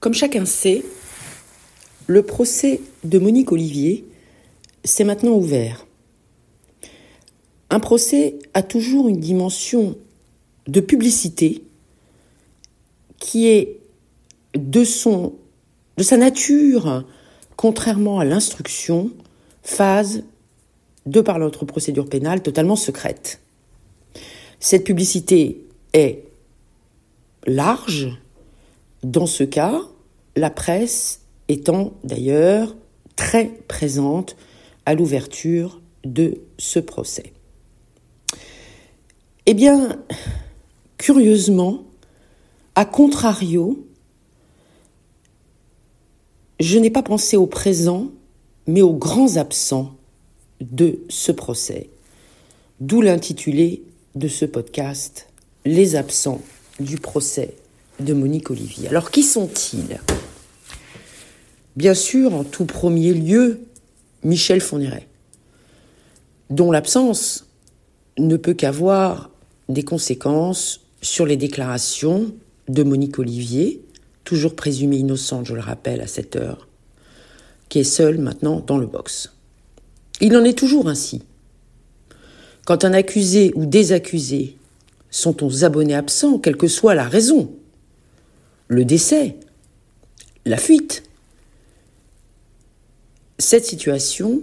Comme chacun sait, le procès de Monique Olivier s'est maintenant ouvert. Un procès a toujours une dimension de publicité qui est de sa nature, contrairement à l'instruction, phase, de par notre procédure pénale, totalement secrète. Cette publicité est large. Dans ce cas, la presse étant d'ailleurs très présente à l'ouverture de ce procès. Eh bien, curieusement, à contrario, je n'ai pas pensé au présent, mais aux grands absents de ce procès, d'où l'intitulé de ce podcast, Les absents du procès de Monique Olivier. Alors qui sont-ils? Bien sûr, en tout premier lieu, Michel Fourniret, dont l'absence ne peut qu'avoir des conséquences sur les déclarations de Monique Olivier, toujours présumée innocente, je le rappelle, à cette heure, qui est seule maintenant dans le box. Il en est toujours ainsi. Quand un accusé ou des accusés sont aux abonnés absents, quelle que soit la raison, le décès, la fuite, cette situation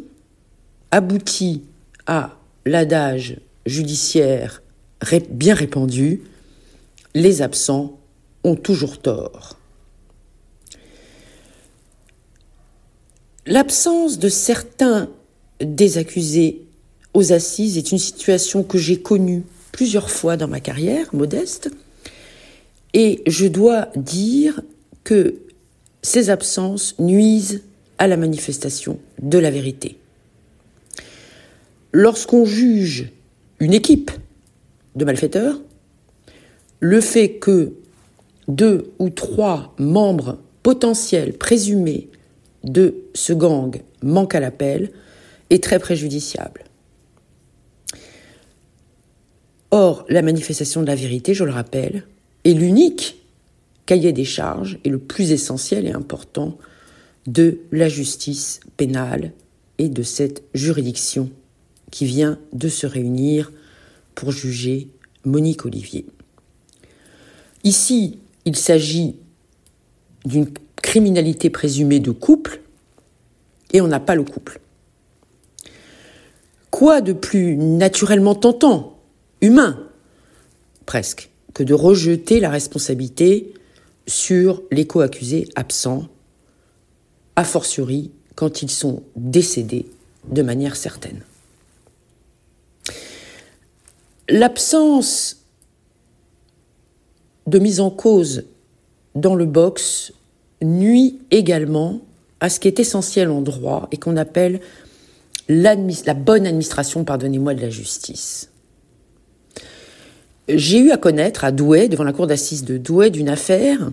aboutit à l'adage judiciaire bien répandu, les absents ont toujours tort. L'absence de certains des accusés aux assises est une situation que j'ai connue plusieurs fois dans ma carrière modeste, et je dois dire que ces absences nuisent à la manifestation de la vérité. Lorsqu'on juge une équipe de malfaiteurs, le fait que deux ou trois membres potentiels présumés de ce gang manquent à l'appel est très préjudiciable. Or, la manifestation de la vérité, je le rappelle, est l'unique cahier des charges et le plus essentiel et important de la justice pénale et de cette juridiction qui vient de se réunir pour juger Monique Olivier. Ici, il s'agit d'une criminalité présumée de couple et on n'a pas le couple. Quoi de plus naturellement tentant, humain, presque, que de rejeter la responsabilité sur les co-accusés absents, a fortiori quand ils sont décédés de manière certaine. L'absence de mise en cause dans le box nuit également à ce qui est essentiel en droit et qu'on appelle la bonne administration, pardonnez-moi, de la justice. J'ai eu à connaître à Douai, devant la cour d'assises de Douai, d'une affaire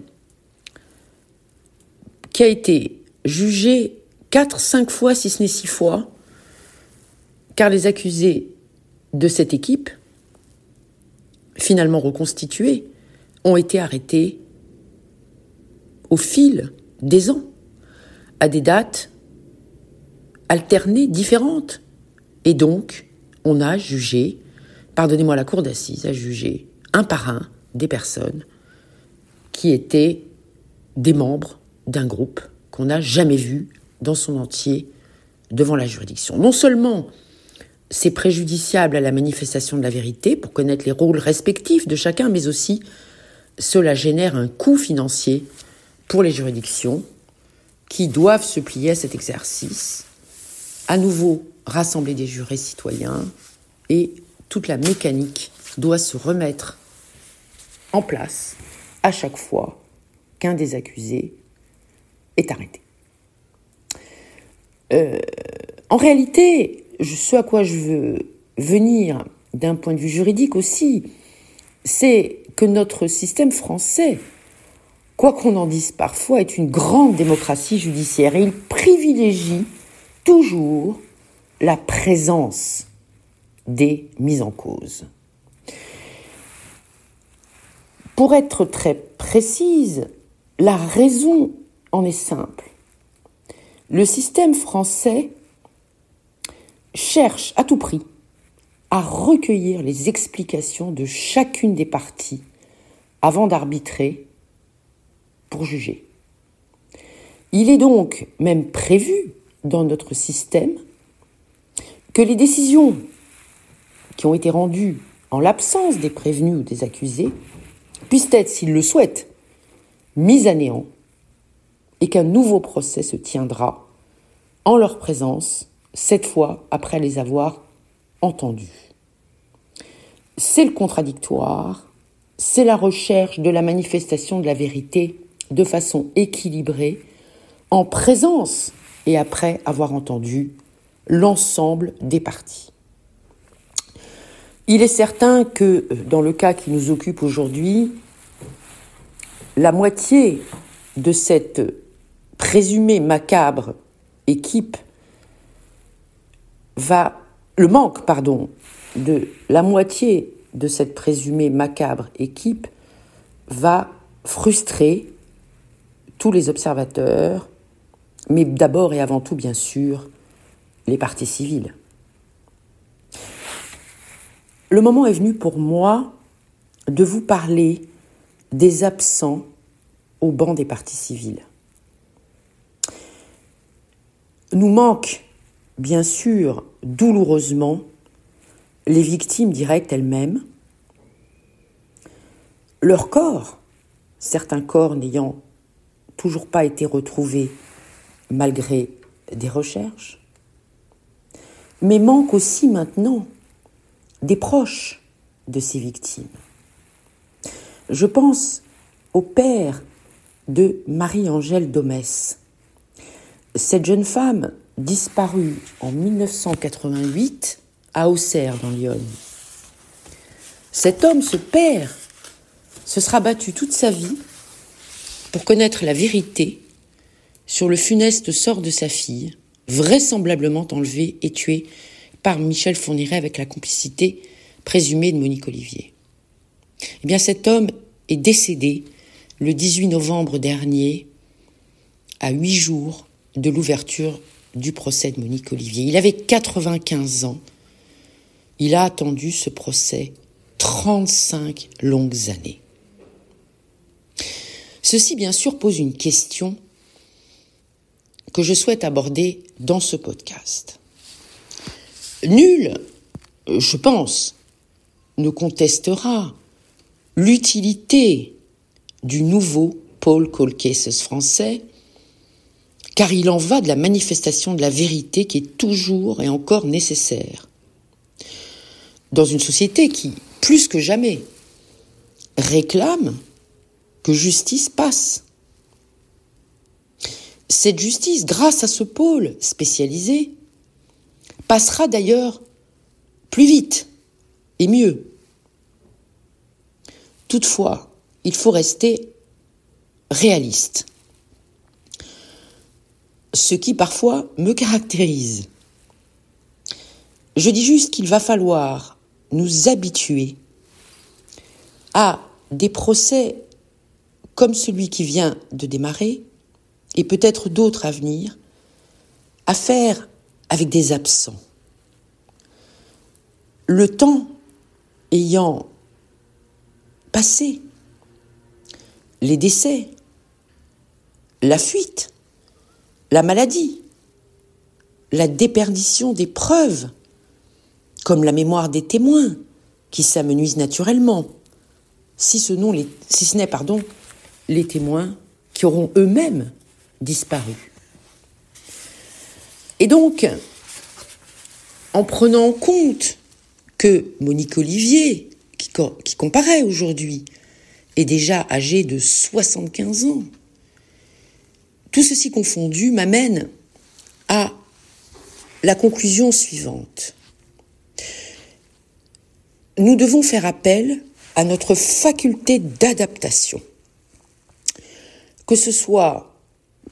qui a été jugée quatre, cinq fois, si ce n'est six fois, car les accusés de cette équipe finalement reconstitués, ont été arrêtés au fil des ans, à des dates alternées, différentes. Et donc, on a jugé, pardonnez-moi, la cour d'assises a jugé un par un des personnes qui étaient des membres d'un groupe qu'on n'a jamais vu dans son entier devant la juridiction. Non seulement c'est préjudiciable à la manifestation de la vérité pour connaître les rôles respectifs de chacun, mais aussi cela génère un coût financier pour les juridictions qui doivent se plier à cet exercice, à nouveau rassembler des jurés citoyens et toute la mécanique doit se remettre en place à chaque fois qu'un des accusés est arrêté. Euh, en réalité, ce à quoi je veux venir d'un point de vue juridique aussi, c'est que notre système français, quoi qu'on en dise parfois, est une grande démocratie judiciaire et il privilégie toujours la présence des mises en cause. Pour être très précise, La raison en est simple. Le système français cherche à tout prix à recueillir les explications de chacune des parties avant d'arbitrer pour juger. Il est donc même prévu dans notre système que les décisions ont été rendues en l'absence des prévenus ou des accusés puissent être, s'ils le souhaitent, mises à néant et qu'un nouveau procès se tiendra en leur présence, cette fois après les avoir entendus. C'est le contradictoire, c'est la recherche de la manifestation de la vérité de façon équilibrée, en présence et après avoir entendu l'ensemble des parties. Il est certain que dans le cas qui nous occupe aujourd'hui, la moitié de cette présumée macabre équipe va le manque pardon de la moitié de cette présumée macabre équipe va frustrer tous les observateurs, mais d'abord et avant tout, bien sûr, les partis civils. Le moment est venu pour moi de vous parler des absents au banc des partis civils. Nous manque, bien sûr, douloureusement, les victimes directes elles-mêmes, leur corps, certains corps n'ayant toujours pas été retrouvés malgré des recherches, mais manque aussi maintenant des proches de ces victimes. Je pense au père de Marie-Angèle Domès. Cette jeune femme disparue en 1988 à Auxerre dans Lyon. Cet homme, ce père, se sera battu toute sa vie pour connaître la vérité sur le funeste sort de sa fille, vraisemblablement enlevée et tuée par Michel Fourniret avec la complicité présumée de Monique Olivier. Eh bien, cet homme est décédé le 18 novembre dernier, à huit jours de l'ouverture du procès de Monique Olivier. Il avait 95 ans il a attendu ce procès 35 longues années. Ceci, bien sûr, pose une question que je souhaite aborder dans ce podcast. Nul, je pense, ne contestera l'utilité du nouveau Paul Colcases français, car il en va de la manifestation de la vérité qui est toujours et encore nécessaire dans une société qui, plus que jamais, réclame que justice passe. Cette justice, grâce à ce pôle spécialisé, passera d'ailleurs plus vite et mieux. Toutefois, il faut rester réaliste. Ce qui parfois me caractérise. Je dis juste qu'il va falloir nous habituer à des procès comme celui qui vient de démarrer, et peut-être d'autres à venir, à faire avec des absents. Le temps ayant passé, les décès, la fuite, la maladie, la déperdition des preuves, comme la mémoire des témoins, qui s'amenuisent naturellement, si ce, si ce n'est pardon, les témoins qui auront eux-mêmes disparu. Et donc, en prenant en compte que Monique Olivier, qui, qui aujourd'hui, est déjà âgée de 75 ans, tout ceci confondu m'amène à la conclusion suivante. Nous devons faire appel à notre faculté d'adaptation, que ce soit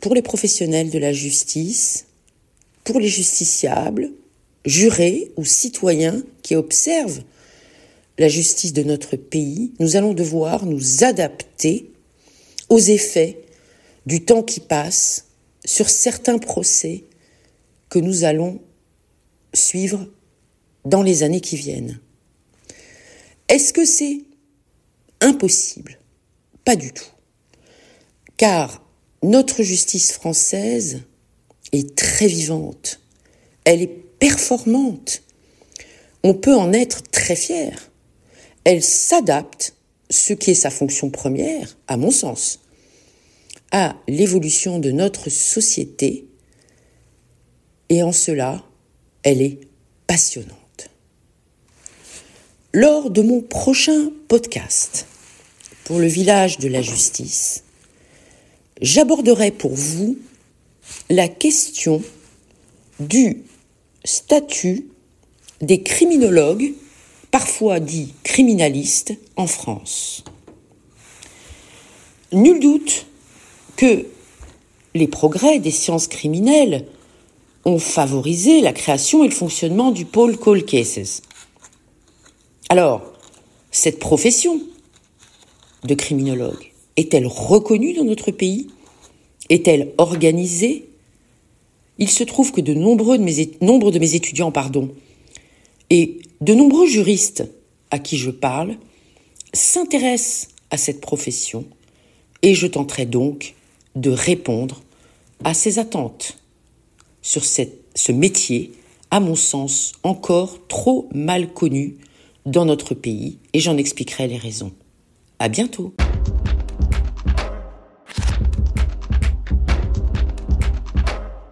pour les professionnels de la justice, pour les justiciables, jurés ou citoyens qui observent la justice de notre pays, nous allons devoir nous adapter aux effets du temps qui passe sur certains procès que nous allons suivre dans les années qui viennent. Est-ce que c'est impossible? Pas du tout. Car notre justice française très vivante, elle est performante, on peut en être très fier. Elle s'adapte, ce qui est sa fonction première, à mon sens, à l'évolution de notre société, et en cela, elle est passionnante. Lors de mon prochain podcast pour le village de la justice, j'aborderai pour vous la question du statut des criminologues, parfois dits criminalistes, en France. Nul doute que les progrès des sciences criminelles ont favorisé la création et le fonctionnement du pôle Cold Cases. Alors, cette profession de criminologue est-elle reconnue dans notre pays? Est-elle organisée? Il se trouve que de nombreux de mes, étudiants pardon, et de nombreux juristes à qui je parle s'intéressent à cette profession et je tenterai donc de répondre à ces attentes sur ce métier, à mon sens, encore trop mal connu dans notre pays et j'en expliquerai les raisons. À bientôt!